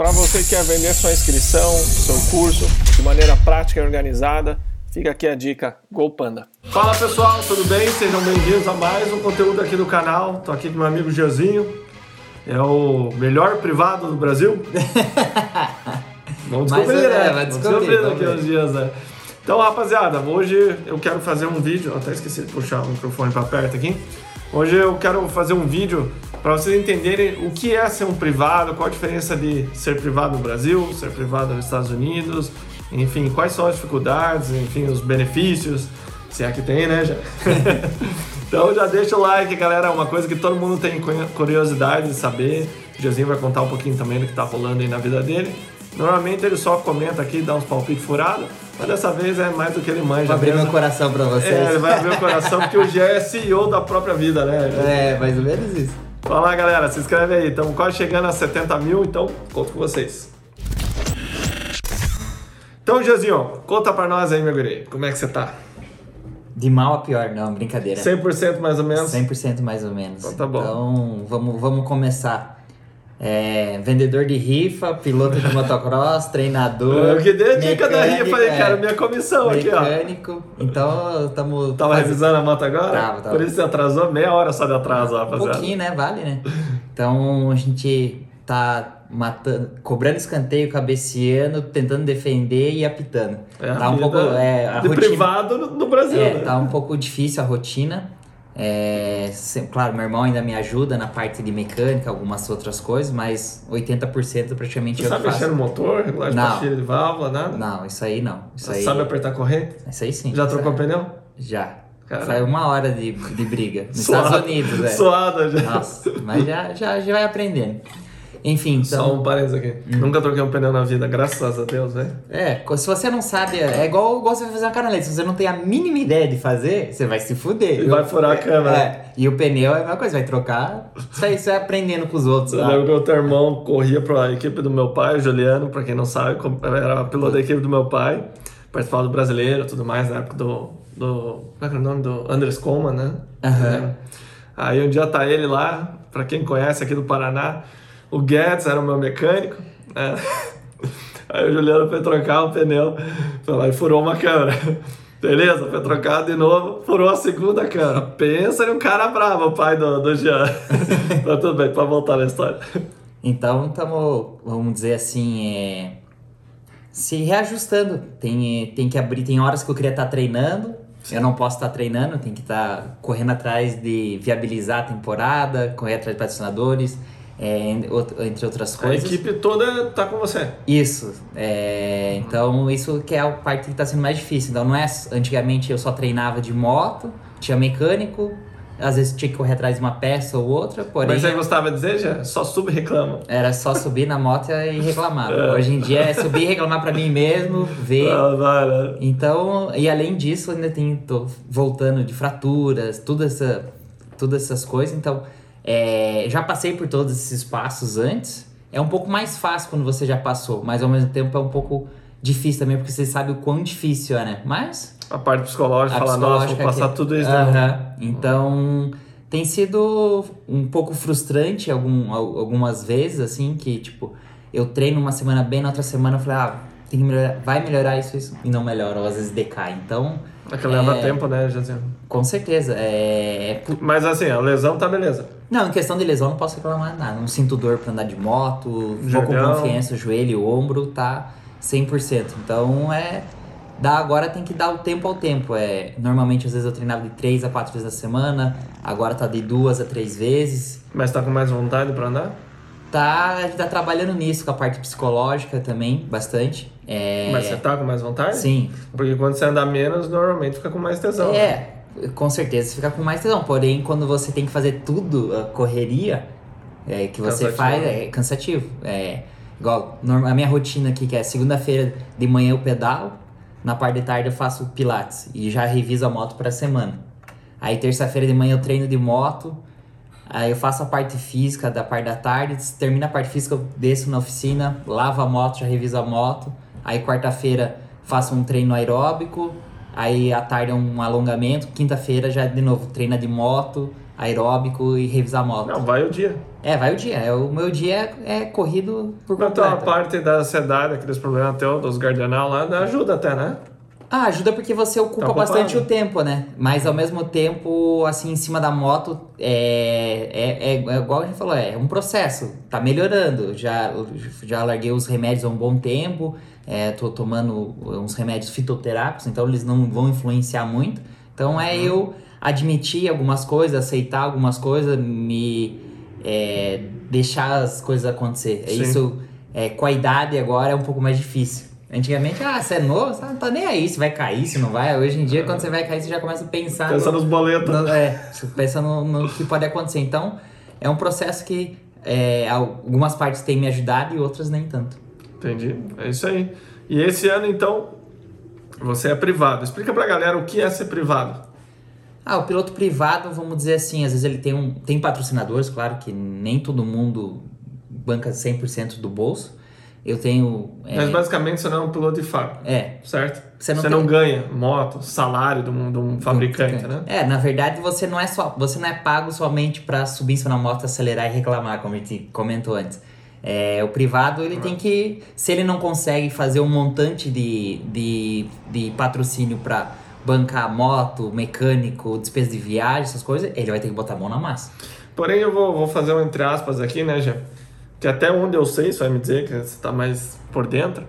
Para você que quer vender sua inscrição, seu curso de maneira prática e organizada, fica aqui a dica GoPanda. Fala pessoal, tudo bem? Sejam bem-vindos a mais um conteúdo aqui do canal. Estou aqui com meu amigo Giozinho. É o melhor privado do Brasil. Vamos descobrir, Mas, é, né? vai Vamos descobrir, descobrir vamos daqui ver. uns dias, né? Então, rapaziada, hoje eu quero fazer um vídeo. Até esqueci de puxar o microfone para perto aqui. Hoje eu quero fazer um vídeo para vocês entenderem o que é ser um privado, qual a diferença de ser privado no Brasil, ser privado nos Estados Unidos, enfim, quais são as dificuldades, enfim, os benefícios, se é que tem, né? Já. então já deixa o like, galera, é uma coisa que todo mundo tem curiosidade de saber. O Josinho vai contar um pouquinho também do que tá rolando aí na vida dele. Normalmente ele só comenta aqui, dá uns palpites furados, mas dessa vez é mais do que ele manja. Vou abrir mesmo. meu coração pra vocês. É, ele vai abrir o coração porque o Gé é CEO da própria vida, né? É, mais ou menos isso. Lá, galera, se inscreve aí. Estamos quase chegando a 70 mil, então conto com vocês. Então, Josinho, conta pra nós aí, meu guri, como é que você tá? De mal a pior, não, brincadeira. 100% mais ou menos? 100% mais ou menos. Então tá bom. Então, vamos, vamos começar. É, vendedor de rifa, piloto de motocross, treinador. Eu que dei a dica da mecânico, rifa aí, é, cara, minha comissão aqui, ó. Mecânico. Então, estamos. Tava revisando a moto agora? Tava, tava. Por isso você atrasou meia hora só de atraso, Um rapaziada. pouquinho, né? Vale, né? Então a gente tá matando, cobrando escanteio, cabeceando, tentando defender e apitando. É tá um pouco. É, de rotina, privado no, no Brasil, é, né? tá um pouco difícil a rotina. É, claro, meu irmão ainda me ajuda na parte de mecânica, algumas outras coisas, mas 80% praticamente Você eu sabe faço. mexer no motor, regulagem de pastilha de válvula, nada? Não, isso aí não. Isso Você aí, sabe apertar corrente? isso aí sim. Já trocou aí- pneu? Já. Cara. Foi uma hora de, de briga. Nos Suada- Estados Unidos, é. Suada já. Nossa, mas já, já, já vai aprendendo. Enfim, então. Só um parênteses aqui. Nunca troquei um pneu na vida, graças a Deus, velho. É, se você não sabe, é igual, igual você vai fazer uma canaleta. Se você não tem a mínima ideia de fazer, você vai se fuder. E vai furar a câmera. É, e o pneu é a mesma coisa, vai trocar. Isso aí você vai aprendendo com os outros. Eu lá. lembro que o teu irmão corria pra equipe do meu pai, o Juliano, pra quem não sabe, era piloto da equipe do meu pai, participava do brasileiro e tudo mais, na época do. do como é que era o nome? Do Andres Coleman, né? Aham. É. Aí um dia tá ele lá, pra quem conhece aqui do Paraná, o Guedes era o meu mecânico, né? Aí o Juliano foi trocar o pneu, foi lá e furou uma câmera. Beleza, foi trocado de novo, furou a segunda câmera. Pensa em um cara bravo, o pai do, do Jean. Mas tudo bem, pra voltar na história. Então estamos, vamos dizer assim, é, se reajustando. Tem, tem que abrir, tem horas que eu queria estar treinando, eu não posso estar treinando, tem que estar correndo atrás de viabilizar a temporada, correr atrás de patrocinadores, é, entre outras A coisas. equipe toda tá com você. Isso, é, então isso que é a parte que está sendo mais difícil. Então não é antigamente eu só treinava de moto, tinha mecânico, às vezes tinha que correr atrás de uma peça ou outra, porém Mas você gostava de dizer, já? Só sub e reclama. era só subir na moto e reclamar. É. Hoje em dia é subir e reclamar para mim mesmo, ver. Ah, vai, né? Então, e além disso, ainda tenho, tô voltando de fraturas, tudo essa, todas essas coisas. Então, é, já passei por todos esses passos antes. É um pouco mais fácil quando você já passou, mas ao mesmo tempo é um pouco difícil também, porque você sabe o quão difícil é, né? Mas A parte psicológica a fala, nossa, vou passar aqui- tudo isso. Né? Então, tem sido um pouco frustrante algum, al- algumas vezes, assim, que, tipo, eu treino uma semana bem, na outra semana eu falei, ah, tem que melhorar, vai melhorar isso, isso, e não melhora, ou às vezes decai. Então, É que leva É. tempo, né, Jazinho? com certeza, é... é Mas assim, a lesão tá beleza. Não, em questão de lesão, não posso reclamar nada. Não sinto dor pra andar de moto, vou com confiança, joelho, o ombro, tá 100%. Então, é... Dá, agora tem que dar o tempo ao tempo. É, normalmente, às vezes, eu treinava de 3 a 4 vezes na semana. Agora tá de 2 a 3 vezes. Mas tá com mais vontade pra andar? Tá, a gente tá trabalhando nisso, com a parte psicológica também, bastante. É, Mas você tá com mais vontade? Sim. Porque quando você anda menos, normalmente fica com mais tesão. né? É, com certeza você fica com mais tesão. Porém, quando você tem que fazer tudo, a correria é, que você Cansativo. faz, é cansativo. É, igual, a minha rotina aqui, que é segunda-feira de manhã eu pedalo, na parte de tarde eu faço pilates e já reviso a moto pra semana. Aí terça-feira de manhã eu treino de moto, aí eu faço a parte física da parte da tarde, termina a parte física, eu desço na oficina, lavo a moto, já reviso a moto. Aí quarta-feira faço um treino aeróbico, Aí à tarde é um alongamento, quinta-feira já de novo treina de moto, aeróbico e revisar a moto. Não, vai o dia. É, vai o dia. É, o meu dia é, é corrido por Então a completo. parte da ansiedade, aqueles problemas até dos gardenal lá, ajuda até, né? Ah, ajuda porque você ocupa Tá bastante o tempo, né? Mas ao mesmo tempo, assim, em cima da moto, é, é, é, é igual a gente falou, é um processo. Tá melhorando. Já, já larguei os remédios há um bom tempo. É, tô tomando uns remédios fitoterápicos, então eles não vão influenciar muito. Então é eu admitir algumas coisas, aceitar algumas coisas, me é, deixar as coisas acontecer. É isso, é, com a idade agora é um pouco mais difícil. Antigamente, ah, você é novo, você não tá nem aí se vai cair, se não vai. Hoje em dia, quando você vai cair, você já começa a pensar. no- Pensa nos boletos. no- é, pensa no, no que pode acontecer. Então, é um processo que é, algumas partes têm me ajudado e outras nem tanto. Entendi. É isso aí. E esse ano, então, você é privado. Explica pra galera o que é ser privado. Ah, o piloto privado, vamos dizer assim, às vezes ele tem um tem patrocinadores, claro que nem todo mundo banca 100% do bolso. Eu tenho é, Mas basicamente você não é um piloto de fábrica, é, certo? Você Você não não, tem- ganha moto, salário de um, de um fabricante, né? É, na verdade você não é só, você não é pago somente para subir em cima da moto, acelerar e reclamar, como a gente comentou antes. É, o privado ele tem que, se ele não consegue fazer um montante de, de, de patrocínio para bancar moto, mecânico, despesa de viagem, essas coisas, ele vai ter que botar a mão na massa. Porém, eu vou, vou fazer um entre aspas aqui, né, Jean? Que até onde eu sei, você vai me dizer que você está mais por dentro.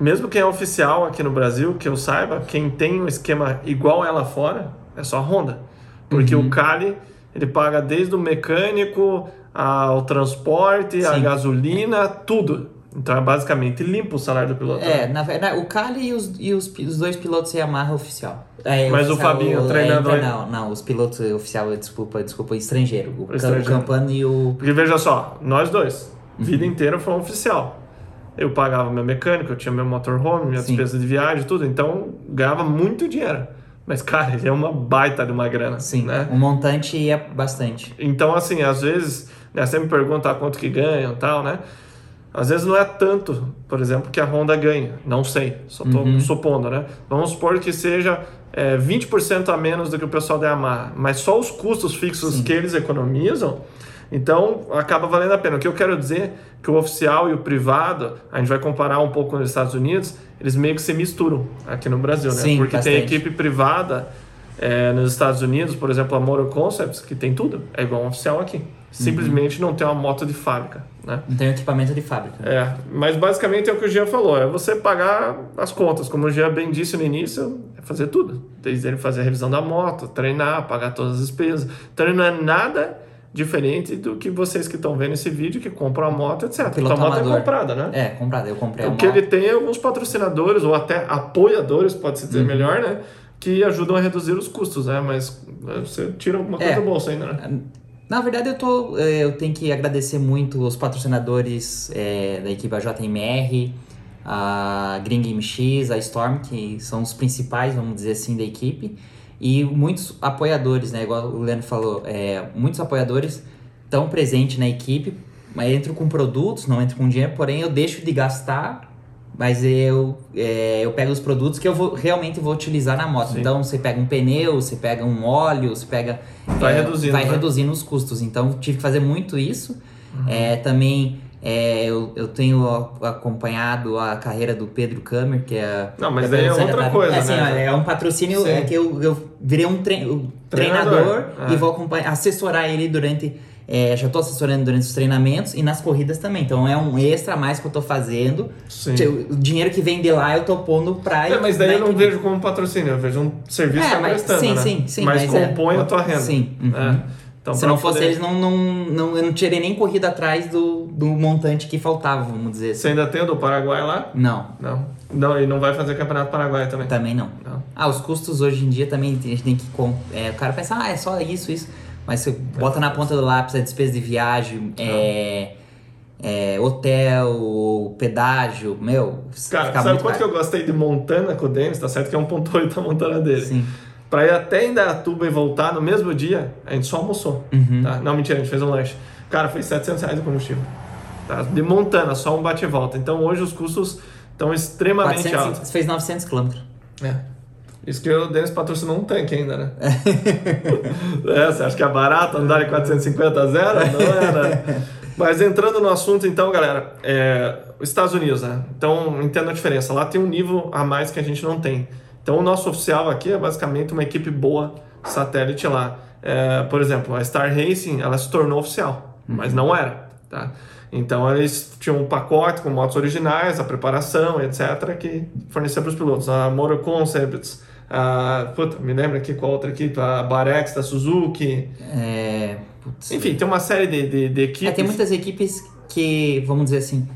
Mesmo quem é oficial aqui no Brasil, que eu saiba, quem tem um esquema igual ela fora, é só a Honda. Porque Uhum. o Cali, ele paga desde o mecânico ao transporte, a Sim. gasolina, tudo. Então é basicamente limpo o salário do piloto. É, na verdade, o Kali e os, e os, os dois pilotos Yamaha oficial. É, Mas o oficial, Fabinho, o é, treinador- inter- Não, não, os pilotos oficial, desculpa, desculpa, estrangeiro. O, estrangeiro. o Campano e o. Porque veja só, nós dois. Vida inteira foi um oficial. Eu pagava meu mecânico, eu tinha meu motorhome, minha Sim. despesa de viagem, tudo. Então ganhava muito dinheiro. Mas, cara, ele é uma baita de uma grana. Sim, né? o montante ia bastante. Então, assim, às vezes, né, você me pergunta quanto que ganham e tal, né? Às vezes não é tanto, por exemplo, que a Honda ganha. Não sei, só tô Uhum. supondo, né? Vamos supor que seja é, 20% a menos do que o pessoal da Yamaha. Mas só os custos fixos Sim. que eles economizam, então acaba valendo a pena. O que eu quero dizer é que o oficial e o privado, a gente vai comparar um pouco nos Estados Unidos, eles meio que se misturam aqui no Brasil, né? Sim, Porque tem bastante. equipe privada é, nos Estados Unidos, por exemplo, a Motor Concepts, que tem tudo, é igual um oficial aqui. Simplesmente não tem uma moto de fábrica, né? Não tem equipamento de fábrica. É, mas basicamente é o que o Jean falou, é você pagar as contas, como o Jean bem disse no início, é fazer tudo. Desde ele fazer a revisão da moto, treinar, pagar todas as despesas. Então ele não é nada diferente do que vocês que estão vendo esse vídeo, que compram a moto, etc. Piloto Então a moto amador. é comprada, né? É, comprado. Eu comprei a O que moto. ele tem é alguns patrocinadores, ou até apoiadores, pode-se Uhum. dizer melhor, né? Que ajudam a reduzir os custos, né? Mas é, você tira alguma coisa É. do bolso ainda, né? Na verdade, eu, tô, eu tenho que agradecer muito os patrocinadores eh, da equipe JMR, a Green MX, a Storm, que são os principais, vamos dizer assim, da equipe. E muitos apoiadores, né? Igual o Leandro falou, eh, muitos apoiadores estão presentes na equipe, mas entro com produtos, não entro com dinheiro, porém eu deixo de gastar, mas eu, eh, eu pego os produtos que eu vou, realmente vou utilizar na moto. Sim. Então você pega um pneu, você pega um óleo, você pega. Vai eh, reduzindo, Vai né? reduzindo os custos. Então tive que fazer muito isso. Uhum. É, também é, eu, eu tenho acompanhado a carreira do Pedro Kammer, que é. Não, mas é daí é da- outra da- coisa, é, assim, né? É um patrocínio Sim. é que eu, eu virei um tre- Treinador, treinador, é. e vou acompanhar, assessorar ele durante. é, já estou assessorando durante os treinamentos e nas corridas também. Então é um extra a mais que eu tô fazendo. Sim. O dinheiro que vem de lá eu tô pondo pra. É, mas daí eu não equipe. vejo como patrocínio, eu vejo um serviço É, que tá mas- prestando, sim, né? sim, sim, Mas, mas é- compõe a tua renda. Sim, uhum. É. Então, Se não fosse poder- eles, não, não, não, eu não tirei nem corrida atrás do, do montante que faltava, vamos dizer assim. Você ainda tem o do Paraguai lá? Não, Não. Não, e não vai fazer campeonato Paraguai também. também não. Não. Ah, os custos hoje em dia também a gente tem que. É, o cara pensa, ah, é só isso, isso. Mas você bota na ponta do lápis a despesa de viagem, é, é, hotel, pedágio, meu. Cara, fica sabe quanto que caro. eu gostei de Montana com o Denis? Tá certo que é 1.8 a Montana dele. Sim. Pra ir até Indaiatuba e voltar no mesmo dia, a gente só almoçou. Uhum. Tá? Não, mentira, a gente fez um lanche. Cara, foi 700 reais o combustível. Tá? De Montana, só um bate e volta. Então hoje os custos estão extremamente 400, altos. você fez 900 quilômetros. É. Isso que o Denis patrocinou um tanque ainda, né? é, você acha que é barato andar em 450 a zero? Não é, né? Mas entrando no assunto, então, galera, é, os Estados Unidos, né? Então, entenda a diferença. Lá tem um nível a mais que a gente não tem. Então, o nosso oficial aqui é basicamente uma equipe boa satélite lá. É, por exemplo, a Star Racing, ela se tornou oficial, mas não era, tá? Então, eles tinham um pacote com motos originais, a preparação, etc., que fornecia para os pilotos. A Motor Concepts, a, puta, me lembra aqui qual outra equipe, a Barex da Suzuki. É, putz. Enfim, tem uma série de, de, de equipes. É, tem muitas equipes que, vamos dizer assim.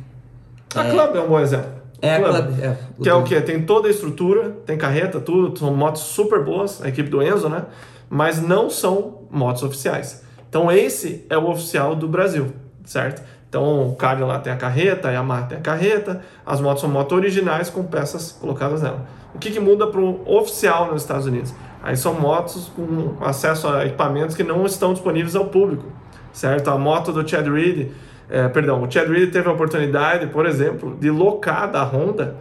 A Club é um bom exemplo. É, Club. É, Que é o quê? Tem toda a estrutura, tem carreta, tudo, são motos super boas, a equipe do Enzo, né? Mas não são motos oficiais. Então esse é o oficial do Brasil, certo? Então o Cadillac lá tem a carreta, a Yamaha tem a carreta, as motos são motos originais com peças colocadas nela. O que, que muda para o oficial nos Estados Unidos? Aí são motos com acesso a equipamentos que não estão disponíveis ao público, certo? A moto do Chad Reed, é, perdão, o Chad Reed teve a oportunidade, por exemplo, de locar da Honda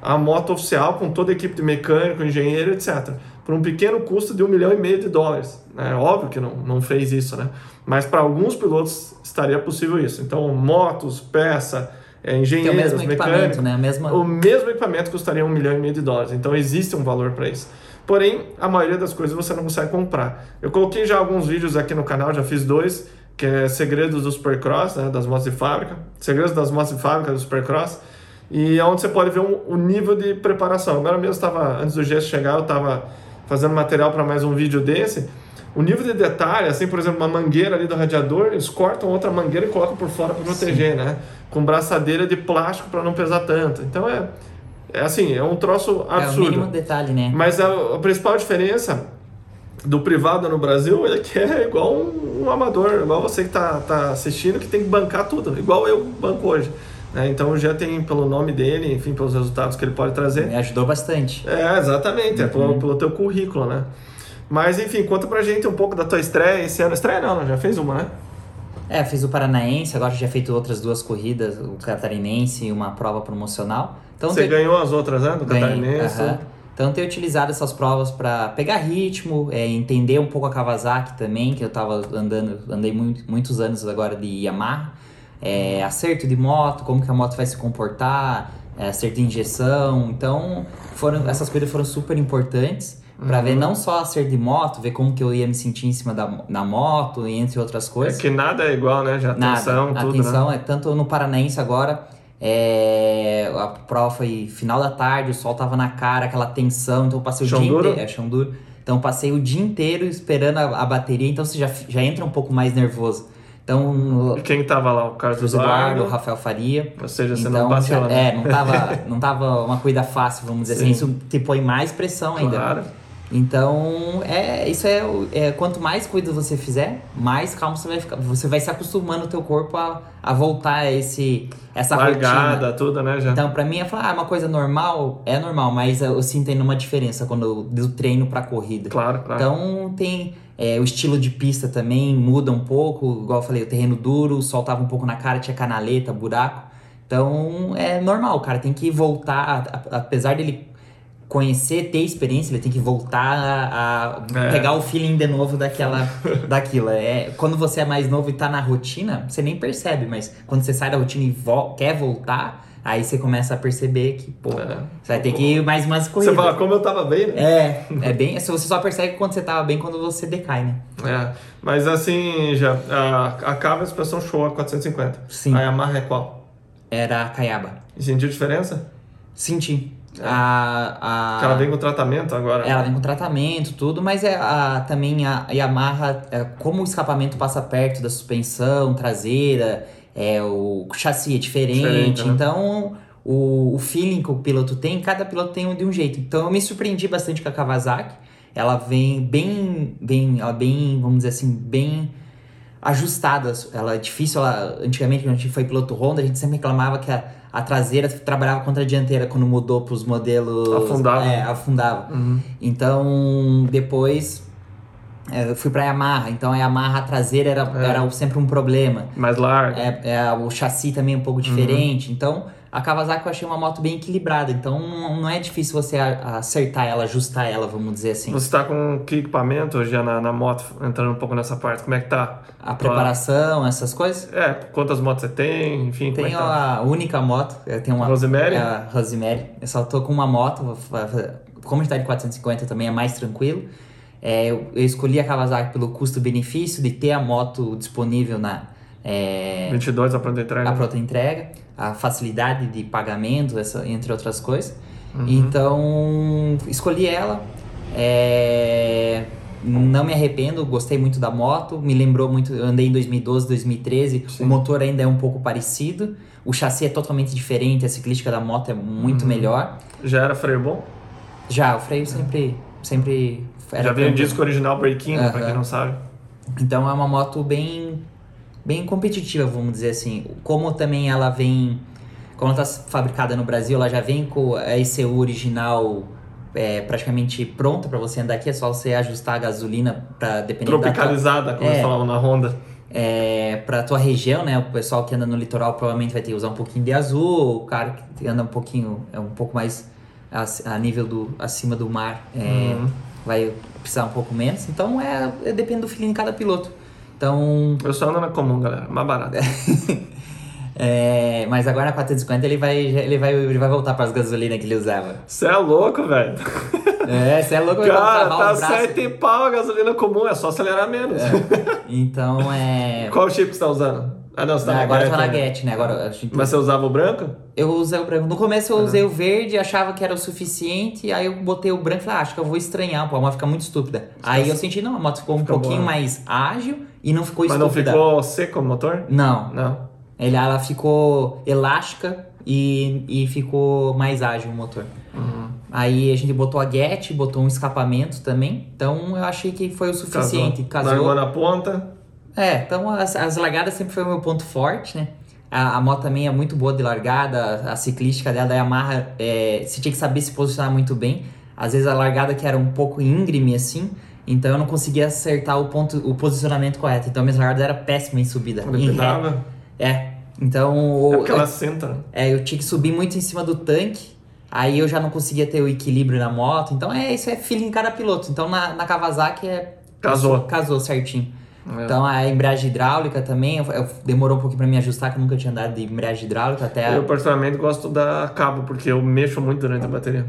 a moto oficial com toda a equipe de mecânico, engenheiro, etc. Por um pequeno custo de um milhão e meio de dólares. É óbvio que não, não fez isso, né? Mas para alguns pilotos estaria possível isso. Então, motos, peça, é, Tem o engenheiros, mesmo equipamento, mecânicos. né? Mesma... O mesmo equipamento custaria um milhão e meio de dólares. Então existe um valor para isso. Porém, a maioria das coisas você não consegue comprar. Eu coloquei já alguns vídeos aqui no canal, já fiz dois, que é Segredos do Supercross, né, das motos de fábrica. Segredos das motos de fábrica do Supercross. E é onde você pode ver um- o nível de preparação. Agora mesmo estava, antes do gesto chegar, eu estava fazendo material para mais um vídeo desse. O nível de detalhe, assim, por exemplo, uma mangueira ali do radiador, eles cortam outra mangueira e colocam por fora para proteger, né? Com braçadeira de plástico para não pesar tanto. Então é, é assim, é um troço É o absurdo. mínimo detalhe, né? Mas a, a principal diferença do privado no Brasil é que é igual um, um amador, igual você que está tá assistindo, que tem que bancar tudo, igual eu banco hoje. né? Então já tem pelo nome dele, enfim, pelos resultados que ele pode trazer. Me ajudou bastante. É, exatamente, é pelo, pelo teu currículo, né? Mas enfim, conta pra gente um pouco da tua estreia esse ano. Estreia não, né? já fez uma, né? É, fiz o Paranaense, agora já feito outras duas corridas, o Catarinense e uma prova promocional. Então Você ganhou as outras, né? Do Ganhei, Catarinense. aham. Então ter utilizado essas provas para pegar ritmo, é, entender um pouco a Kawasaki também, que eu tava andando, andei muito, muitos anos agora de Yamaha, é, acerto de moto, como que a moto vai se comportar, é, acerto de injeção, então foram essas coisas foram super importantes para Uhum. ver não só acerto de moto, ver como que eu ia me sentir em cima da, da moto e entre outras É coisas. que nada é igual, né? Já atenção, Nada. tudo, Atenção, né? é tanto no Paranaense agora. É, a prova foi final da tarde, o sol tava na cara, aquela tensão, então eu passei o dia inteiro. É. Então eu passei o dia inteiro esperando a, a bateria, então você já, já entra um pouco mais nervoso. Então, E quem tava lá? O Carlos Eduardo, Eduardo. o Rafael Faria. Ou seja, você então, não passeou, né? É, não tava, não tava uma corrida fácil, vamos dizer Sim. assim. Isso te põe mais pressão ainda. Claro. Então, é, isso é, é quanto mais cuidados você fizer, mais calmo você vai ficar. Você vai se acostumando o teu corpo a, a voltar a esse essa Largada, rotina. tudo, né? Já. Então, pra mim, é falar, ah, uma coisa normal, é normal, mas eu sinto ainda uma diferença quando eu do treino pra corrida. Claro, claro. Então, tem é, o estilo de pista também muda um pouco, igual eu falei, o terreno duro, o sol tava um pouco na cara, tinha canaleta, buraco. Então, é normal, cara tem que voltar, apesar dele conhecer, ter experiência, ele tem que voltar a, a É. pegar o feeling de novo daquela, daquilo. É, quando você é mais novo e tá na rotina, você nem percebe, mas quando você sai da rotina e vo- quer voltar, aí você começa a perceber que, pô, É. você vai ter que ir mais umas corridas. Você fala, como eu tava bem, né? É, é bem. Você só percebe quando você tava bem, quando você decai, né? É. Mas assim, já. A, a Cava é a expressão show a 450. Sim. A Yamaha é qual? Era a Caiaba. E sentiu diferença? Senti. A, a... Que ela vem com tratamento agora. Ela vem com tratamento, tudo, mas é a, também a Yamaha, é, como o escapamento passa perto da suspensão traseira, é, o chassi é diferente, Diferente, né? então o, o feeling que o piloto tem, cada piloto tem um de um jeito. Então eu me surpreendi bastante com a Kawasaki. Ela vem bem, bem, ela bem, vamos dizer assim, bem ajustada. Ela é difícil, ela, antigamente quando a gente foi piloto Honda, a gente sempre reclamava que a, a traseira trabalhava contra a dianteira quando mudou para os modelos... Afundava. É, afundava. Uhum. Então, depois é, eu fui pra Yamaha. Então, a Yamaha traseira era, É. era sempre um problema. Mais larga. É, é, o chassi também é um pouco diferente. Então, A Kawasaki eu achei uma moto bem equilibrada, então não é difícil você a- acertar ela, ajustar ela, vamos dizer assim. Você tá com que equipamento hoje já na, na moto, entrando um pouco nessa parte? Como é que tá? A preparação, essas coisas. É, quantas motos você tem, enfim, como é Tenho que tá? a única moto, eu tenho uma. Rosemary? É a Rosemary. Eu só tô com uma moto, como está de 450 também é mais tranquilo. É, eu, eu escolhi a Kawasaki pelo custo-benefício de ter a moto disponível na. É, 22 a pronta entrega. a pronta entrega, a facilidade de pagamento, essa, entre outras coisas. Uhum. Então, escolhi ela. é, não me arrependo, gostei muito da moto. Me lembrou muito, eu andei em 2012, 2013. Sim. O motor ainda é um pouco parecido. O chassi é totalmente diferente, a ciclística da moto é muito Uhum. melhor. Já era freio bom? Já, o freio sempre. sempre era Já veio o tranquilo. disco original breaking, pra Aham. quem não sabe. Então é uma moto bem bem competitiva, vamos dizer assim. Como também ela vem, como ela está fabricada no Brasil, ela já vem com a ECU original é, praticamente pronta para você andar aqui, é só você ajustar a gasolina para depender da tua, Tropicalizada, como É. eles falavam na Honda. é, para tua região, né? O pessoal que anda no litoral provavelmente vai ter que usar um pouquinho de azul, o cara que anda um pouquinho é um pouco mais a, a nível do acima do mar, é, Uhum. vai precisar um pouco menos. Então é, é depende do feeling de cada piloto. Então Eu só ando na comum, galera. Mais barato. É, mas agora na 450 ele vai, ele vai, ele vai voltar para as gasolinas que ele usava. Você é louco, velho. É, você é louco, Cara, tá sete pau a gasolina comum, é só acelerar menos. Então é. Qual chip você tá usando? Ah, não, você tá Não, na agora eu tô na né? Get, né? Agora Mas você usava o branco? eu usei o branco. No começo eu usei o verde, achava que era o suficiente, aí eu botei o branco e falei, ah, acho que eu vou estranhar, pô, a moto fica muito estúpida. Aí eu senti, não, a moto ficou um pouquinho boa. mais ágil e não ficou Mas não estúpida. ficou seco o motor? Não, Não. Ele, ela ficou elástica e, e ficou mais ágil o motor. Uhum. Aí a gente botou a Get, botou um escapamento também. Então eu achei que foi o suficiente. Casou. Largou na ponta. É, então as, as largadas sempre foi o meu ponto forte, né? A, a moto também é muito boa de largada, a, a ciclística dela da Yamaha, é, você tinha que saber se posicionar muito bem. Às vezes a largada que era um pouco íngreme assim, então eu não conseguia acertar o ponto, o posicionamento correto. Então minhas largadas eram péssimas em subida. Quando em ré. É. Então É o- porque ela senta. né? é, eu tinha que subir muito em cima do tanque, aí eu já não conseguia ter o equilíbrio na moto. Então é isso é feeling em cada piloto. Então na, na Kawasaki é Casou. casou certinho. É. Então a embreagem hidráulica também, eu, eu- demorou um pouquinho pra me ajustar, que eu nunca tinha andado de embreagem hidráulica até. Eu, particularmente, gosto da cabo, porque eu mexo muito durante a bateria.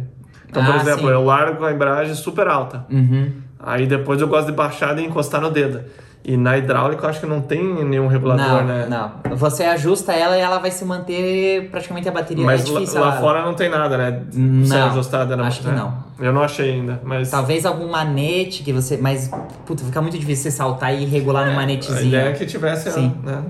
Então, por Ah, exemplo, sim. eu largo a embreagem super alta. Uhum. Aí depois eu gosto de baixar e encostar no dedo. E na hidráulica eu acho que não tem nenhum regulador, Não, né? não. Você ajusta ela e ela vai se manter praticamente a bateria. Mas é lá, difícil lá ela- fora não tem nada, né? Não, Ser ajustada na acho que né? não. Eu não achei ainda, mas Talvez algum manete que você. Mas, puta, fica muito difícil você saltar e regular no a manetezinho. ideia é que tivesse, Sim. né?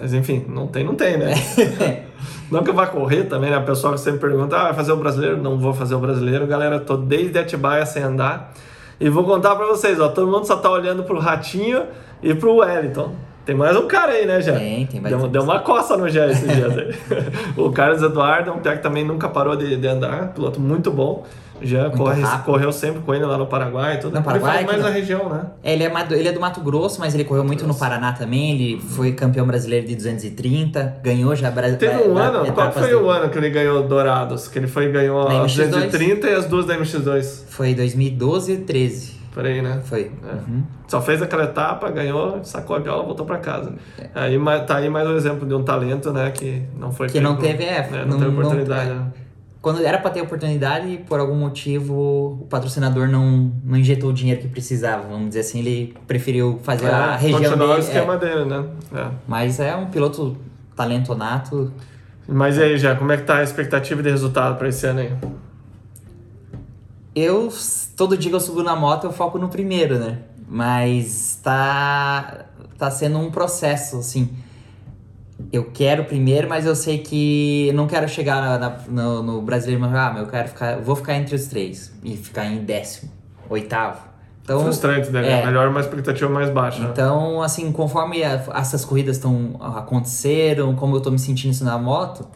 Mas enfim, não tem, não tem, né? não que eu vá correr também, né? O pessoal que sempre pergunta, ah, vai fazer o brasileiro? Não vou fazer o brasileiro. Galera, tô desde Atibaia sem andar. E vou contar pra vocês, ó, todo mundo só tá olhando pro Ratinho e pro Wellington. Tem mais um cara aí, né, Jé? Tem, tem Deu, bastante. deu uma coça no Jé esses dias aí. o Carlos Eduardo é um piá que também nunca parou de, de andar, piloto muito bom. Já corre, correu sempre com ele lá no Paraguai e tudo. No Paraguai, ele faz mais na região, né? É, Ele é, ele é do Mato Grosso, mas ele correu muito no Paraná também. Ele foi campeão brasileiro de 230, ganhou já Bra Teve um ano, qual foi do- o ano que ele ganhou Dourados? Que ele foi ganhou MX2? 230 e as duas da MX2. Foi 2012 e 13. Por aí, né? Foi. É. Uhum. Só fez aquela etapa, ganhou, sacou a viola, voltou pra casa. Aí ma- tá aí mais um exemplo de um talento, né? Que não foi Que não pego, teve, é, né, não- não, teve não- oportunidade. é. né? Quando era pra ter oportunidade, por algum motivo, o patrocinador não, não injetou o dinheiro que precisava. Vamos dizer assim, ele preferiu fazer a É, região continuar o esquema é. dele, né? É. Mas é um piloto talento nato. Mas e aí, já, como é que tá a expectativa de resultado pra esse ano aí? Eu, todo dia que eu subo na moto, eu foco no primeiro, né? Mas tá, tá sendo um processo, assim. Eu quero primeiro, mas eu sei que não quero chegar na- na- no, no brasileiro falar, ah, mas eu quero ficar, vou ficar entre os três e ficar em décimo, oitavo. Então, Frustrante, né? é. Melhor uma expectativa mais baixa. né? então, assim, conforme a- essas corridas estão aconteceram, como eu tô me sentindo isso na moto,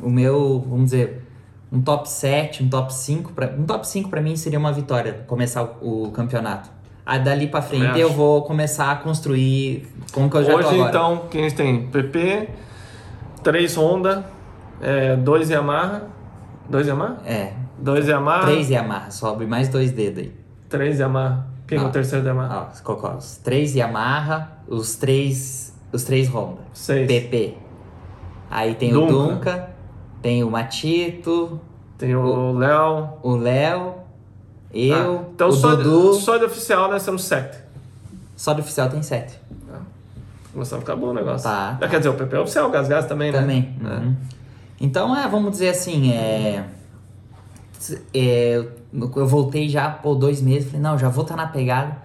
o meu, vamos dizer, um top 7, um top 5, pra, um top 5 para mim seria uma vitória, começar o, o campeonato. Aí dali pra frente Também eu vou começar a construir como que eu já tô Hoje, agora. então, quem a gente tem? PP, 3 Honda, É, dois Yamaha. Dois Yamaha? É. Dois Yamaha. Três Yamaha, sobe mais dois dedos aí. Três Yamaha. Quem é o terceiro Yamaha? Ó, colocou os três Yamaha, os três. Os três Honda. Seis. PP. Aí tem o Dunca. Tem o Matito, Tem o Léo. o Léo, eu, Ah, então o só, Dudu. de, só de oficial nós temos sete. Só do oficial tem sete. Começou a ficar bom o negócio. Tá. Ah, Quer dizer, o PP é oficial, o Gas Gas também, né? Também. É. uhum. Então, é, vamos dizer assim, é, é, eu voltei já por dois meses, falei, não, já vou estar na pegada.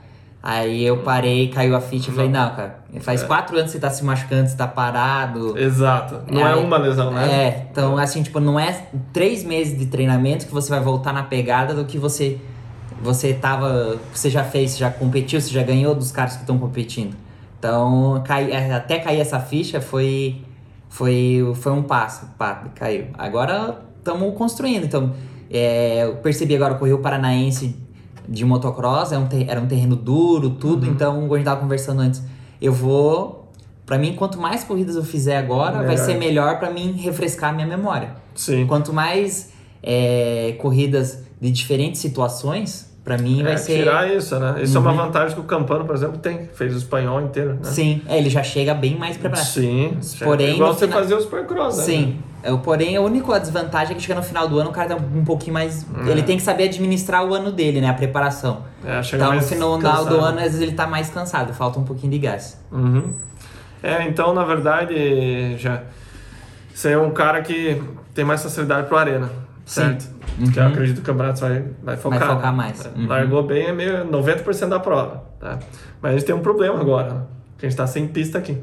Aí eu parei, caiu a ficha, eu falei, não, cara, faz É. quatro anos que você tá se machucando, você tá parado. Exato. Não é, Aí- uma lesão, né? É, então assim, tipo, não é três meses de treinamento que você vai voltar na pegada do que você você tava, você já fez, você já competiu, você já ganhou dos caras que estão competindo. Então, cai, é, até cair essa ficha foi foi foi um passo, pá, caiu. Agora estamos construindo, então é, eu percebi agora o Rio Paranaense de motocross, é um ter- era um terreno duro, tudo, Uhum. então, a gente tava conversando antes, eu vou Pra mim, quanto mais corridas eu fizer agora, vai Melhor. ser melhor pra mim refrescar a minha memória. Sim. Quanto mais é, corridas de diferentes situações, pra mim vai É, ser. tirar isso, né? Isso é uma Uhum. vantagem que o Campano, por exemplo, tem. Fez o espanhol inteiro, né? Sim, é, ele já chega bem mais preparado. Sim. Porém, Igual no você final- fazer o Supercross, né? Sim. É, o porém, a única desvantagem é que chega no final do ano, o cara tá um pouquinho mais. Ele tem que saber administrar o ano dele, né? A preparação. É, chega Então, no final cansado. do ano, às vezes ele tá mais cansado, falta um pouquinho de gás. Uhum. É, então, na verdade, já você é um cara que tem mais facilidade pro arena, certo? Que eu Uhum. acredito que o campeonato vai, vai focar. Vai focar né? mais. É, Uhum. Largou bem, é meio 90% da prova, tá? Mas a gente tem um problema agora, né? Que a gente tá sem pista aqui.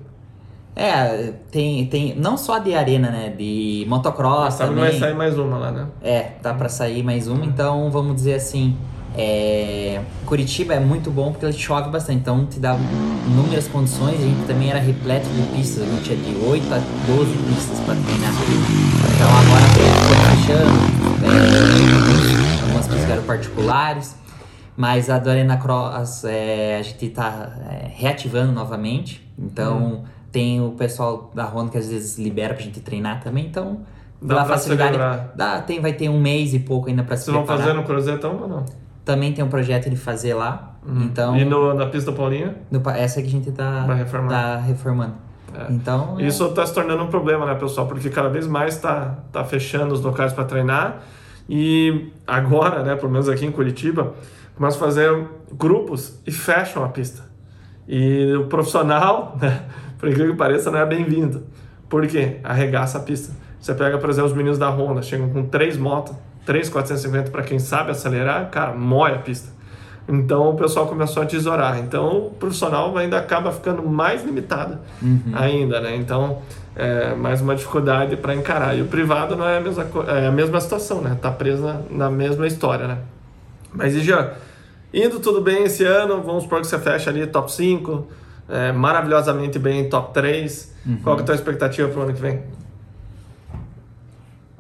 É, tem, tem não só de arena, né? De motocross Sabe que também. vai sair mais uma lá, né? É, tá pra sair mais uma, então vamos dizer assim. é, Curitiba é muito bom porque ele chove bastante, então te dá inúmeras condições. A gente também era repleto de pistas, a gente tinha de 8 a 12 pistas pra treinar. Então agora foi fechando, é, algumas eram particulares, mas a do Arena Cross é, a gente tá é, reativando novamente. Então tem o pessoal da Honda que às vezes libera pra gente treinar também, então Dá pela facilidade. celebrar. Dá, tem, vai ter um mês e pouco ainda pra se Vocês vão fazer no Cruzetão ou não? Também tem um projeto de fazer lá. Então, E no, na pista do Paulinho? no essa que a gente tá, reformar. tá reformando. É. Então, é- Isso está se tornando um problema, né, pessoal? Porque cada vez mais está tá fechando os locais para treinar. E agora, né, pelo menos aqui em Curitiba, começam a fazer grupos e fecham a pista. E o profissional, né, por incrível que pareça, não é bem-vindo. Por quê? Arregaça a pista. Você pega, por exemplo, os meninos da Honda, chegam com três motos, 3,450 para quem sabe acelerar, cara, mói a pista. Então o pessoal começou a tesourar. Então o profissional ainda acaba ficando mais limitado ainda, né? Então é mais uma dificuldade para encarar. E o privado não é a mesma, é a mesma situação, né? Tá presa na mesma história, né? Mas e já indo tudo bem esse ano, vamos supor que você fecha ali top 5, é, maravilhosamente bem em top 3. Qual que é a tua expectativa pro ano que vem?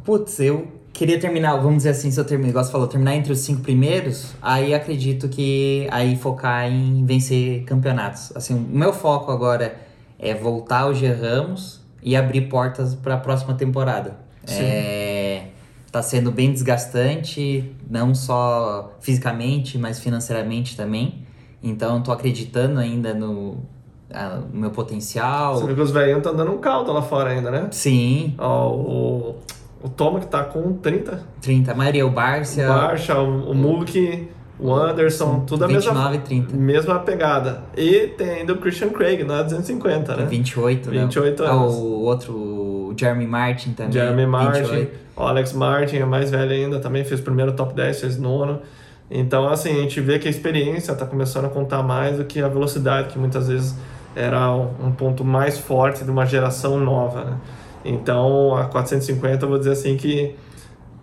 putz, eu queria terminar, vamos dizer assim, se eu terminar, igual você falou, terminar entre os cinco primeiros, aí acredito que aí focar em vencer campeonatos. Assim, o meu foco agora é voltar ao G Ramos e abrir portas para a próxima temporada. Sim. É, tá sendo bem desgastante, não só fisicamente, mas financeiramente também. Então, tô acreditando ainda no, meu potencial. Você que os velhinhos estão dando um caldo lá fora ainda, né? Sim, Ó, o, o Toma que tá com 30, 30. A maioria, o o Barcia, Barça, o, o Mulk, o Anderson, tudo a 29 mesma, e 30. mesma pegada. E tem ainda o Christian Craig na 250, né? 28, né? 28 Ah, anos. o outro, o Jeremy Martin também. Jeremy Martin, 28. o Alex Martin é mais velho ainda, também fez primeiro top 10, fez nono. Então, assim, a gente vê que a experiência está começando a contar mais do que a velocidade, que muitas vezes era um ponto mais forte de uma geração nova, né? Então, a 450, eu vou dizer assim que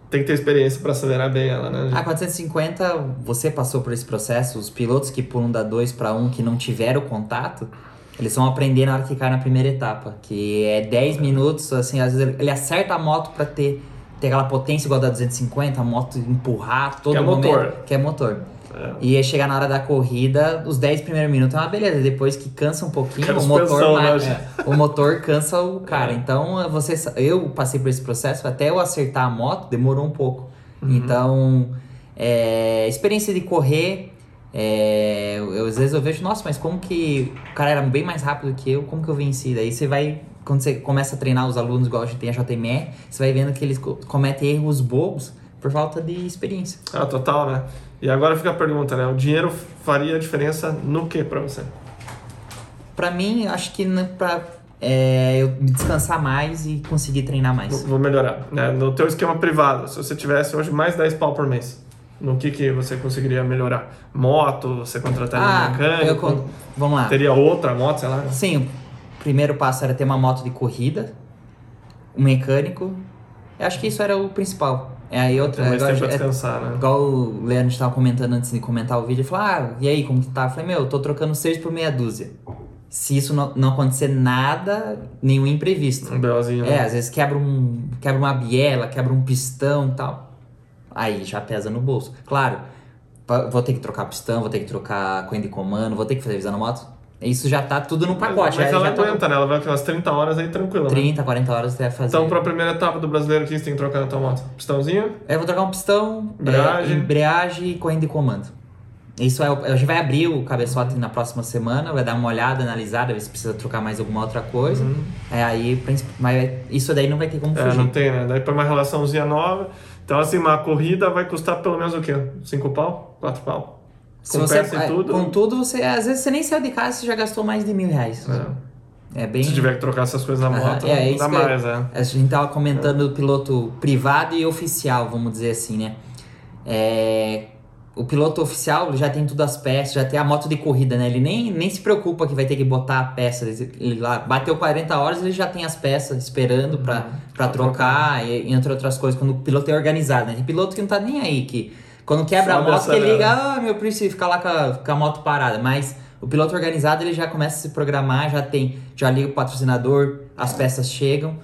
tem que ter experiência para acelerar bem ela, né? A 450, você passou por esse processo, os pilotos que pulam da 2 para 1 que não tiveram contato, eles vão aprender na hora que cai na primeira etapa, que é 10 minutos, assim, às vezes ele acerta a moto para ter, ter aquela potência igual da 250, a moto empurrar todo Que é momento, motor. que é motor. É. E aí chegar na hora da corrida, os 10 primeiros minutos é uma beleza. Depois que cansa um pouquinho, Quero o motor, né? é, o motor cansa o cara. É. Então, você, sa- eu passei por esse processo, até eu acertar a moto, demorou um pouco. Uhum. Então, é, experiência de correr, é, eu, às vezes eu vejo, nossa, mas como que o cara era bem mais rápido que eu, como que eu venci? Daí você vai, quando você começa a treinar os alunos, igual a gente tem a JMR, você vai vendo que eles co- cometem erros bobos por falta de experiência. Ah, total, né? E agora fica a pergunta, né? O dinheiro faria diferença no que pra você? Pra mim, acho que pra é, eu me descansar mais e conseguir treinar mais. Vou melhorar. Né? No teu esquema privado, se você tivesse hoje mais 10 pau por mês, no que, que você conseguiria melhorar? Moto, você contrataria um Ah, mecânico? eu, vamos lá. Teria outra moto, sei lá? né? Sim, o primeiro passo era ter uma moto de corrida, um mecânico. Eu acho que isso era o principal. É aí outra. Tem mais tempo pra é- descansar, né? Igual o Leandro estava comentando antes de comentar o vídeo, ele falou, ah, e aí, como que tá? Eu falei, meu, eu tô trocando seis por meia dúzia. Se isso não, não acontecer nada, nenhum imprevisto. Um BOzinho, É, né? às vezes quebra, um, quebra uma biela, quebra um pistão e tal. Aí já pesa no bolso. Claro, vou ter que trocar pistão, vou ter que trocar coisa de comando, vou ter que fazer revisão na moto. Isso já tá tudo no pacote. Mas já, ela já tá aguenta, né? Ela vai umas 30 horas aí tranquila, né? 30, 40 horas até fazer. Então, pra primeira etapa do brasileiro, o que você tem que trocar na tua moto? Pistãozinho? Eu vou trocar um pistão, Embreagem. é, embreagem e corrente de comando. Isso é, a gente vai abrir o cabeçote na próxima semana, vai dar uma olhada, analisada, ver se precisa trocar mais alguma outra coisa. É aí, mas isso daí não vai ter como É, fugir. não tem, né? Daí põe uma relaçãozinha nova. Então, assim, uma corrida vai custar pelo menos o quê? 5 pau? 4 pau? Se Com você, é, tudo? Com tudo, você, às vezes você nem saiu de casa e já gastou mais de mil reais. É. É bem. Se tiver que trocar essas coisas na moto, é, é dá eu- mais, é. A gente tava comentando do piloto privado e oficial, vamos dizer assim, né? É, o piloto oficial já tem tudo as peças, já tem a moto de corrida, né? Ele nem, nem se preocupa que vai ter que botar a peça. Ele, lá bateu 40 horas, ele já tem as peças esperando pra Pra trocar, e, entre outras coisas, quando o piloto é organizado, né? Tem piloto que não tá nem aí, que quando quebra Sobe a moto, ele liga, ah, meu príncipe, fica lá com a, com a moto parada. Mas o piloto organizado, ele já começa a se programar, já tem, já liga o patrocinador, as peças chegam.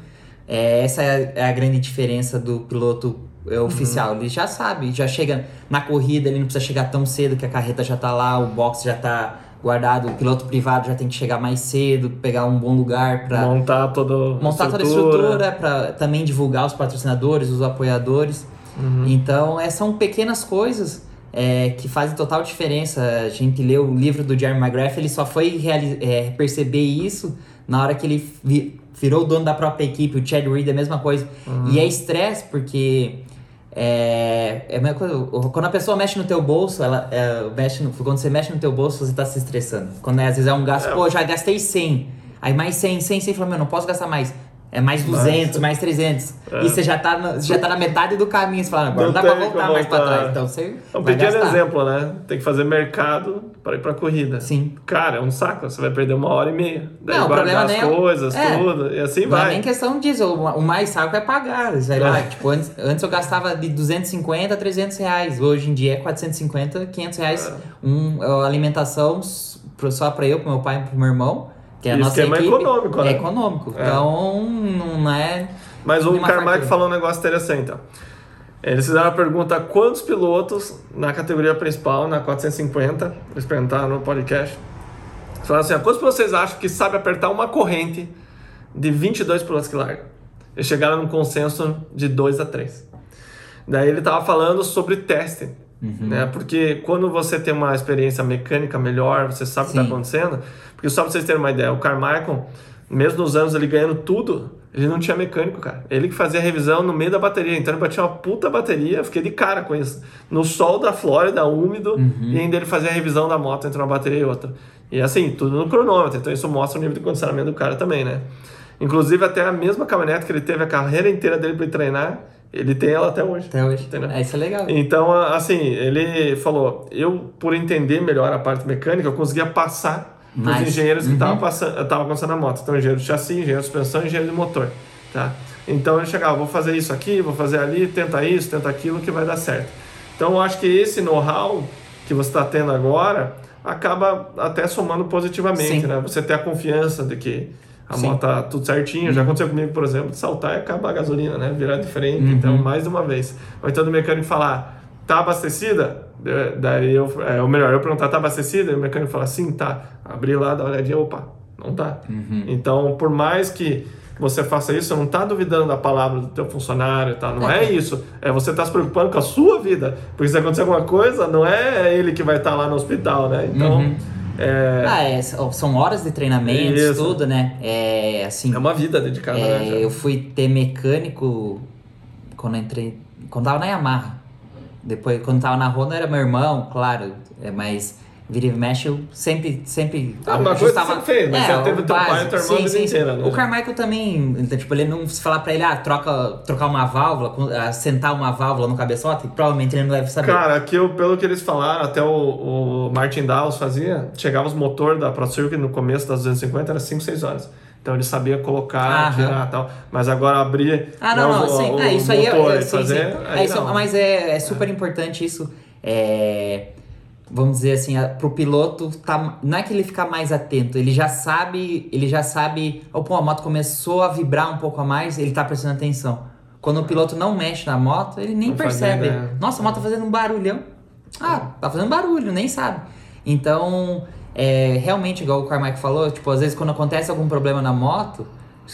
É, essa é a, é a grande diferença do piloto é, oficial. Ele já sabe, já chega na corrida, ele não precisa chegar tão cedo que a carreta já tá lá, o box já tá guardado, o piloto privado já tem que chegar mais cedo, pegar um bom lugar para Montar todo montar toda a estrutura para também divulgar os patrocinadores, os apoiadores. Uhum. Então, é, são pequenas coisas é, que fazem total diferença. A gente leu o livro do Jeremy McGrath, ele só foi é, perceber isso na hora que ele vi- virou o dono da própria equipe. O Chad Reed é a mesma coisa. E é estresse porque é, é a mesma coisa. Quando a pessoa mexe no teu bolso, ela é, mexe no- quando você mexe no teu bolso, você tá se estressando. Quando é, às vezes é um gasto, É. pô, já gastei 100. Aí mais 100, 100, 100, fala, meu, não posso gastar mais. É mais 200, mais 300. É. E você já tá, no- já tá na metade do caminho. Você fala, agora não Não dá pra voltar como mais pra voltar. trás. Então você É um pequeno gastar. exemplo, né? Tem que fazer mercado para ir pra corrida. Sim. Cara, é um saco. Você vai perder uma hora e meia. Daí Não, o problema as nem é coisas, é. tudo. E assim Não é vai. nem questão disso. O, mais saco é pagar. Sei lá, É. tipo, antes, antes eu gastava de 250 a 300 reais. Hoje em dia é 450, 500 reais. Um, é, alimentação s- pro- só pra eu, pro meu pai e pro meu irmão. Que é a E nossa esquema equipe. econômico, É né? econômico. É. Então, não é... Mas o Carmack falou um negócio interessante. Ó. Eles fizeram a pergunta: quantos pilotos na categoria principal, na 450, eles perguntaram no podcast. Eles falaram assim: quantos vocês acham que sabe apertar uma corrente de 22 pilotos que largam? Eles chegaram num consenso de 2 a 3. Daí ele tava falando sobre teste. Né? Porque quando você tem uma experiência mecânica melhor, você sabe o que está Sim. acontecendo. Porque só pra vocês terem uma ideia, o Carmichael, mesmo nos anos ele ganhando tudo, ele não tinha mecânico, cara. Ele que fazia a revisão no meio da bateria. Então ele batia uma puta bateria, fiquei de cara com isso. No sol da Flórida, úmido, e ainda ele fazia a revisão da moto entre uma bateria e outra. E assim, tudo no cronômetro. Então isso mostra o nível de condicionamento do cara também, né? Inclusive, até a mesma caminhonete que ele teve a carreira inteira dele para treinar, ele tem ela até hoje. Até hoje. Entendeu? É, isso é legal. Então, assim, ele falou: eu, por entender melhor a parte mecânica, eu conseguia passar para os engenheiros que Uhum. estavam passando, estavam passando a moto. Então, engenheiro de chassi, engenheiro de suspensão, engenheiro de motor. Tá? Então, ele chegava: vou fazer isso aqui, vou fazer ali, tenta isso, tenta aquilo, que vai dar certo. Então, eu acho que esse know-how que você está tendo agora acaba até somando positivamente, Sim. né? Você ter a confiança de que a Sim. moto tá tudo certinho. Já aconteceu comigo, por exemplo, de saltar e acabar a gasolina, né? Virar de frente, Uhum. então mais de uma vez. Ou então do mecânico falar, tá abastecida? É, Daí eu, é, ou melhor, eu perguntar, tá abastecida? E o mecânico fala, sim, tá. Abri lá, dá uma olhadinha, opa, não tá. Então, por mais que você faça isso, você não tá duvidando da palavra do teu funcionário, tá? Não é isso. É você tá se preocupando com a sua vida. Porque se acontecer alguma coisa, não é ele que vai estar lá no hospital, né? Então, Uhum. É, Ah, é, são horas de treinamento, Isso. tudo, né? É assim. é uma vida dedicada, É, né? já. eu fui ter mecânico quando entrei. Quando tava na Yamaha. Depois, quando tava na Honda, era meu irmão, claro. é, mas vira e mexe, eu sempre. sempre Ah, uma coisa você fez, mas você o teve teu pai e teu irmão a vida inteira, né? O Carmichael também, então, tipo, ele não se falar pra ele, ah, troca, trocar uma válvula, ah, sentar uma válvula no cabeçote, provavelmente ele não deve saber. Cara, aqui, pelo que eles falaram, até o, o Martin Dawes fazia, chegava os motor da Pro Circuit no começo das 250, era 5, 6 horas. Então ele sabia colocar, Aham. tirar e tal. Mas agora abrir Ah, não, né, não, o, sim. o, é, isso aí é, é, sim, fazer, sim. aí É, isso- não. mas é, é super importante isso. É, vamos dizer assim, a, pro piloto, tá, não é que ele ficar mais atento, ele já sabe, ele já sabe, oh, pô, a moto começou a vibrar um pouco a mais, ele tá prestando atenção. Quando o piloto não mexe na moto, ele nem Não faz percebe. ideia. Nossa, a moto tá fazendo um barulhão. Ah, tá fazendo barulho, nem sabe. Então, é, realmente, igual o Carmack falou, tipo, às vezes quando acontece algum problema na moto,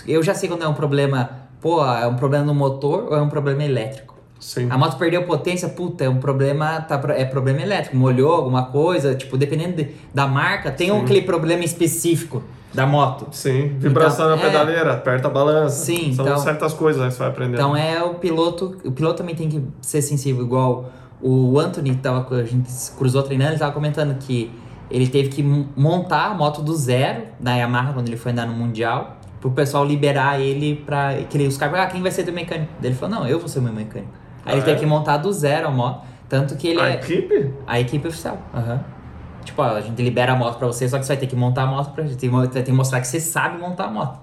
eu já sei quando é um problema, pô, é um problema no motor ou é um problema elétrico. Sim. A moto perdeu potência, puta, é um problema, tá, é problema elétrico, molhou alguma coisa, tipo, dependendo de- da marca, tem um, aquele problema específico da moto. Sim, vibração Então, na é. pedaleira, aperta a balança. Sim, São então- certas coisas né, que você vai aprender. Então é o piloto, o piloto também tem que ser sensível, igual o Anthony que tava, a gente cruzou treinando, ele tava comentando que ele teve que montar a moto do zero da Yamaha quando ele foi andar no Mundial, pro pessoal liberar ele pra. Que ele, os caras, ah, quem vai ser teu mecânico? Ele falou, não, eu vou ser o meu mecânico. Aí Ah, ele teve é? que montar do zero a moto, tanto que ele a é equipe? a equipe oficial. Aham. Tipo, ó, a gente libera a moto pra você, só que você vai ter que montar a moto pra gente. Vai ter que mostrar que você sabe montar a moto.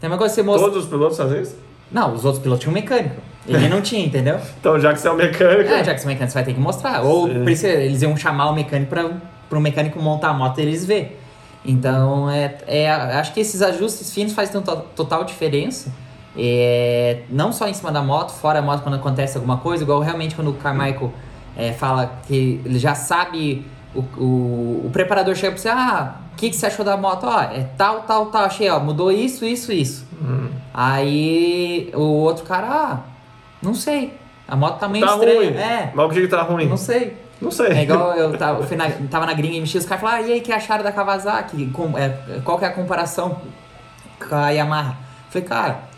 Tem uma coisa que você mostra. Todos os pilotos fazem isso? Não, os outros pilotos tinham um mecânico. Ele não tinha, entendeu? Então, já que você é o mecânico. É, já que você é mecânico, você vai ter que mostrar. Ou isso eles iam chamar o mecânico pra, pro mecânico montar a moto e eles ver. Então, é, é, acho que esses ajustes finos fazem to- total diferença. É, não só em cima da moto, fora a moto quando acontece alguma coisa, igual realmente quando o Carmichael é, fala que ele já sabe, o, o, o preparador chega pra você, ah, o que, que você achou da moto? Ó, é tal, tal, tal, achei, ó, mudou isso, isso, isso. Hum. Aí o outro cara, ah, não sei, a moto tá meio Tá estranha. ruim. É, Mas o que tá ruim? não sei. Não sei. É igual eu tava, eu na, tava na gringa mexi, os caras falaram, ah, e aí, que acharam da Kawasaki? Com, é, qual que é a comparação com a Yamaha? Eu falei, cara,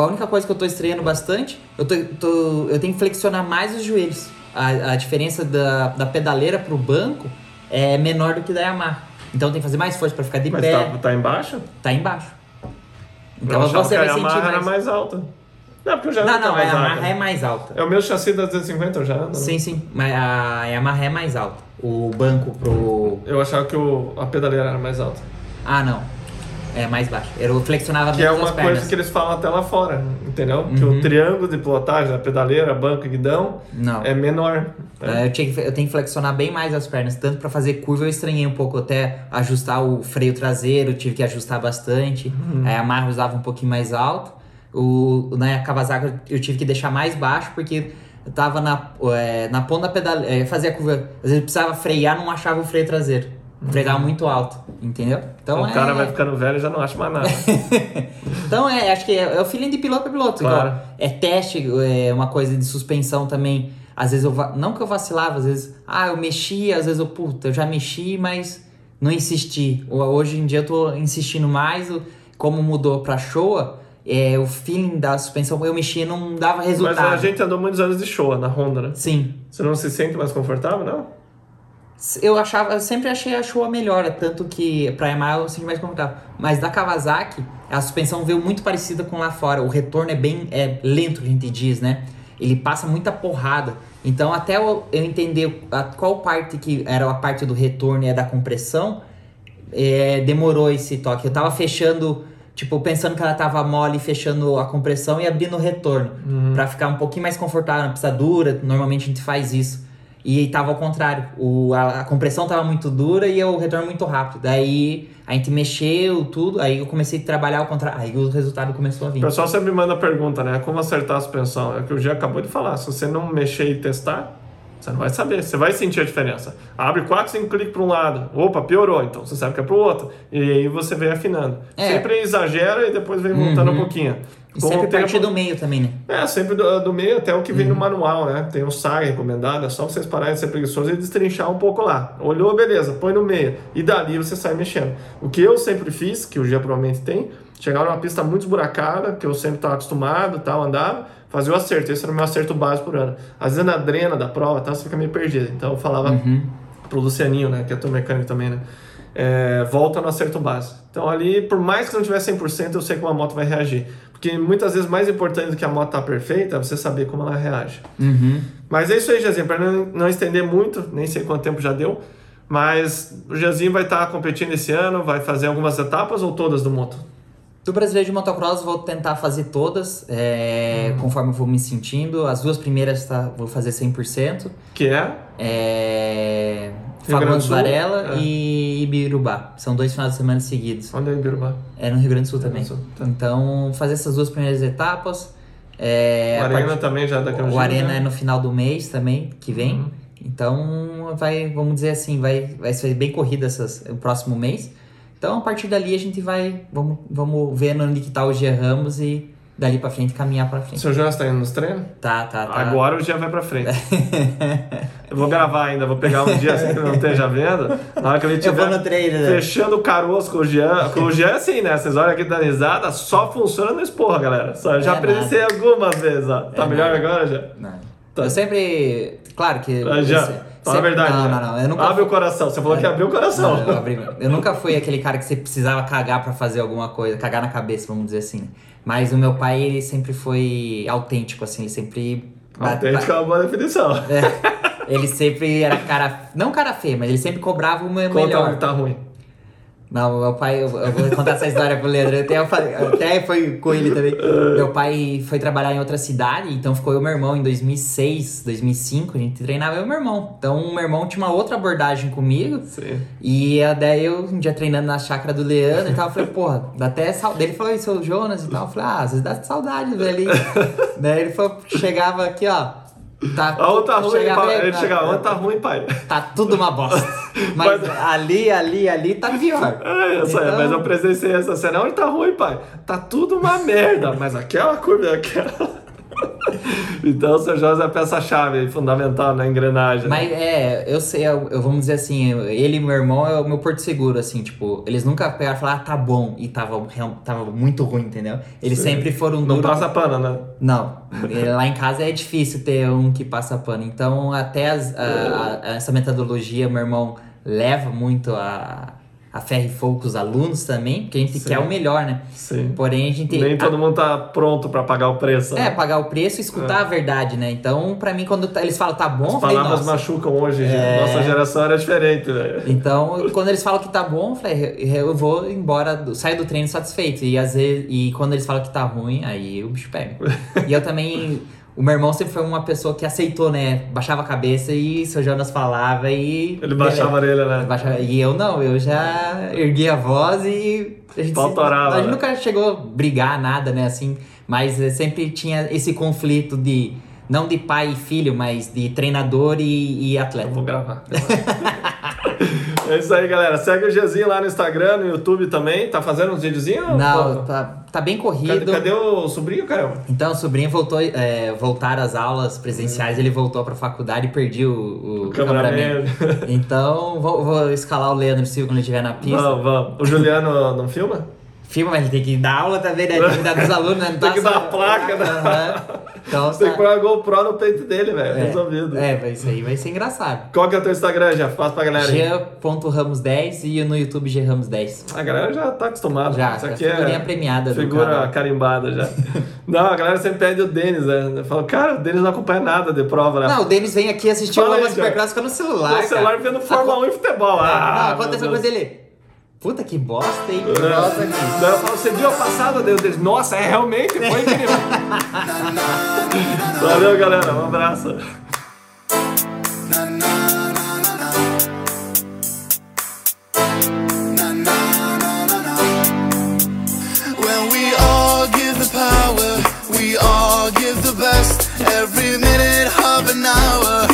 a única coisa que eu tô estreando bastante, eu, tô, tô- eu tenho que flexionar mais os joelhos. A, a diferença da, da pedaleira pro banco é menor do que da Yamaha. Então tem que fazer mais força pra ficar de Mas pé. tá, tá embaixo? Tá embaixo. Eu Então achava você vai a sentir mais. era mais alta. Não, porque eu já Não, não, a Kawasaki. Yamaha é mais alta. É o meu chassi da 250, eu já ando. Sim, sim, mas a Yamaha é mais alta. O banco pro. Eu achava que o, a pedaleira era mais alta. Ah, não. É mais baixo. Eu flexionava Que é uma coisa que eles falam até lá fora, entendeu? Que Uhum. o triângulo de pilotagem da pedaleira, banco e guidão Não. é menor. né? É, Eu, tinha que, eu tenho que flexionar bem mais as pernas. Tanto pra fazer curva eu estranhei um pouco. Até ajustar o freio traseiro, tive que ajustar bastante. Uhum. Aí a Yamaha usava um pouquinho mais alto. O, na Kawasaki eu- tive que deixar mais baixo porque eu tava na, é, na ponta da pedaleira. Fazia a curva. Às vezes eu precisava frear, não achava o freio traseiro. O freio tava muito alto, entendeu? Então o é... cara vai ficando velho e já não acha mais nada. Então, é, acho que é, é o feeling de piloto para piloto. Claro. igual. É teste, é uma coisa de suspensão também. Às vezes eu. Não que eu vacilava, às vezes. Ah, eu mexi, às vezes eu. Puta, eu já mexi, mas não insisti. Hoje em dia eu tô insistindo mais. o- Como mudou pra Showa, é, o feeling da suspensão eu mexia não dava Mas resultado. a gente andou muitos anos de show na Honda, né? Sim. Você não se sente mais confortável, não? Eu achava, eu sempre achei a Showa melhor, tanto que pra Yamaha eu senti mais confortável. Mas da Kawasaki, a suspensão veio muito parecida com lá fora. O retorno é bem é, lento, a gente diz, né? Ele passa muita porrada. Então, até eu, eu entender a, qual parte que era a parte do retorno e a da compressão, é, demorou esse toque. Eu tava fechando, tipo, pensando que ela tava mole, fechando a compressão e abrindo o retorno. Pra ficar um pouquinho mais confortável na pista dura. Normalmente a gente faz isso. E tava ao contrário. O, a, a compressão tava muito dura e o retorno muito rápido. Daí a gente mexeu tudo, aí eu comecei a trabalhar ao contrário. Aí o resultado começou a vir. O pessoal sempre manda pergunta, né? Como acertar a suspensão? É o que o Gia acabou de falar. Se você não mexer e testar, Você não vai saber, você vai sentir a diferença. Abre 4, 5 cliques para um lado. Opa, piorou, então você sabe que é para o outro. E aí você vem afinando. É. Sempre exagera e depois vem voltando um pouquinho. E Com sempre tempo- partir do meio também, né? É, sempre do, do meio até o que Uhum. vem no manual, né? Tem um SAG recomendado, é só vocês pararem de ser preguiçosos e destrinchar um pouco lá. Olhou, beleza, põe no meio. E dali você sai mexendo. O que eu sempre fiz, que o Gia provavelmente tem, chegar numa pista muito esburacada, que eu sempre estava acostumado, tal, andava, fazer o acerto. Esse era o meu acerto básico por ano. Às vezes na drena da prova, tal, você fica meio perdido. Então eu falava Uhum. pro Lucianinho, né, que é teu mecânico também, né? É, volta no acerto base. Então ali, por mais que não tiver 100%, eu sei como a moto vai reagir. Porque muitas vezes mais importante do que a moto estar perfeita é você saber como ela reage. Uhum. Mas é isso aí, Jazinho, para não, não estender muito, nem sei quanto tempo já deu, mas o Jazinho vai estar competindo esse ano, vai fazer algumas etapas ou todas do moto? Do brasileiro de motocross, vou tentar fazer todas, é, conforme eu vou me sentindo. As duas primeiras tá, vou fazer 100%. Que é É, Fagundes Sul? Varela É. e Ibirubá. São dois finais de semana seguidos. onde é Ibirubá? É no Rio Grande do Sul Rio também. Do Sul, tá. Então, fazer essas duas primeiras etapas. É, o Arena part- também já daqui a O Arena né? é no final do mês também, que vem. Uhum. Então, vai, vamos dizer assim, vai, vai ser bem corrida essas, o próximo mês. Então, a partir dali, a gente vai, vamos, vamos ver onde que tá o Gia Ramos e dali pra frente caminhar pra O frente. seu Jonas tá indo nos treinos? Tá, tá, tá. Agora o dia vai pra frente. eu vou gravar ainda, vou pegar um dia assim que não esteja vendo. Na hora que ele Eu tiver vou no treino, né? fechando o caroço com o Jean. Com o Jean é assim, né? Vocês olham aqui da risada, só funciona no esporra, galera. Só, já É presenciei algumas vezes, ó. Tá É melhor nada. agora, já? Não. Tá. Eu sempre. Claro que. Ah, já. Fala a verdade. Não, já. não, não. Eu nunca. Abre o coração. Você falou que abriu o coração. Não, eu, abri- eu nunca fui aquele cara que você precisava cagar pra fazer alguma coisa, cagar na cabeça, vamos dizer assim. Mas o meu pai, ele sempre foi autêntico, assim, ele sempre. Autêntico é uma boa definição. É, ele sempre era cara. Não cara feio, mas ele sempre cobrava o meu Conta melhor. onde tá ruim. Não, meu pai, eu, eu vou contar essa história pro Leandro. Até, eu falei- até foi com ele também. Meu pai foi trabalhar em outra cidade, então ficou eu e meu irmão em 2006, 2005. A gente treinava eu e meu irmão. Então, o meu irmão tinha uma outra abordagem comigo. Sim. E daí eu, um dia treinando na chácara do Leandro e tal, eu falei, porra, dá até saudade. Ele falou, e seu Jonas e tal? Eu falei, ah, às vezes dá saudade dele. daí ele falou, chegava aqui, ó. Tá, Aonde tá ruim, chegava pai? Ele tá- chegava, onde tá ruim, pai? Tá tudo uma bosta. Mas, Mas- ali, ali, ali tá pior. É, eu Então- mas eu presenciei essa cena. Onde tá ruim, pai? Tá tudo uma merda, mas aquela curva é aquela. então o seu Jonas é a peça-chave fundamental na engrenagem. Mas é, eu sei, eu, eu- vamos dizer assim, ele e meu irmão é o meu porto seguro, assim, tipo, eles nunca pegaram e falaram, ah, tá bom, e tava, tava muito ruim, entendeu? Eles Sim. sempre foram Não duros. passa pano, né? Não, lá em casa é difícil ter um que passa pano. Então, até as- a- a- essa metodologia, meu irmão leva muito a, a ferro e fogo com os alunos também, porque a gente Sim. quer o melhor, né? Sim. Porém, a gente. Nem a- todo mundo tá pronto pra pagar o preço. É, né? pagar o preço e escutar a verdade, né? Então, pra mim, quando tá- eles falam tá bom, As falei, palavras nossa. machucam hoje, É. nossa geração era diferente, velho. Então, quando eles falam que tá bom, eu falei, eu vou embora, do- saio do treino satisfeito. E às vezes, e quando eles falam que tá ruim, aí o bicho pega. e eu também, o meu irmão sempre foi uma pessoa que aceitou, né? Baixava a cabeça e o seu Jonas falava e. Ele baixava orelha, né? Baixava- E eu não, eu já ergui a voz e a gente, Pau se- a gente né? nunca chegou a brigar, nada, né, assim, mas sempre tinha esse conflito de, não de pai e filho, mas de treinador e, e Eu atleta. vou gravar. é isso aí, galera. Segue o Gezinho lá no Instagram, no YouTube também. Tá fazendo uns videozinhos? Não, Pô, tá, tá bem Cadê, corrido. cadê o sobrinho, Caio? Então, o sobrinho voltou, é, voltaram às aulas presenciais, ele voltou pra faculdade e perdi o, o, O cameraman. Então, vou, vou escalar o Leandro Silva quando ele estiver na pista. Vamos, vamos. O Juliano não filma? Filma, mas ele tem que dar aula também, né? Tem que cuidar dos alunos, né? Não Tem tá que só- dar a placa, né? Então, tem que tá- pôr a GoPro no peito dele, velho. Resolvido. É, isso aí vai ser engraçado. Qual que é o teu Instagram, já? Faz pra galera aí. G.ramos10 e no YouTube Gramos10. A galera já tá acostumada. Já, Isso a aqui figurinha é premiada figura carimbada já. não, a galera sempre pede o Denis, né? Eu falo, cara, o Denis não acompanha nada de prova, né? Não, o Denis vem aqui assistir Fala o Lama fica no celular, no celular vendo Fórmula 1 e futebol. Ah, não, meu aconteceu Deus. coisa dele. Puta que bosta, hein? É. Nossa, aqui. Daí eu falo, você viu a passada Deus deles? Nossa, é realmente, foi incrível. Valeu, galera. Um abraço. When we all give the power, we all give the best. Every minute of an hour,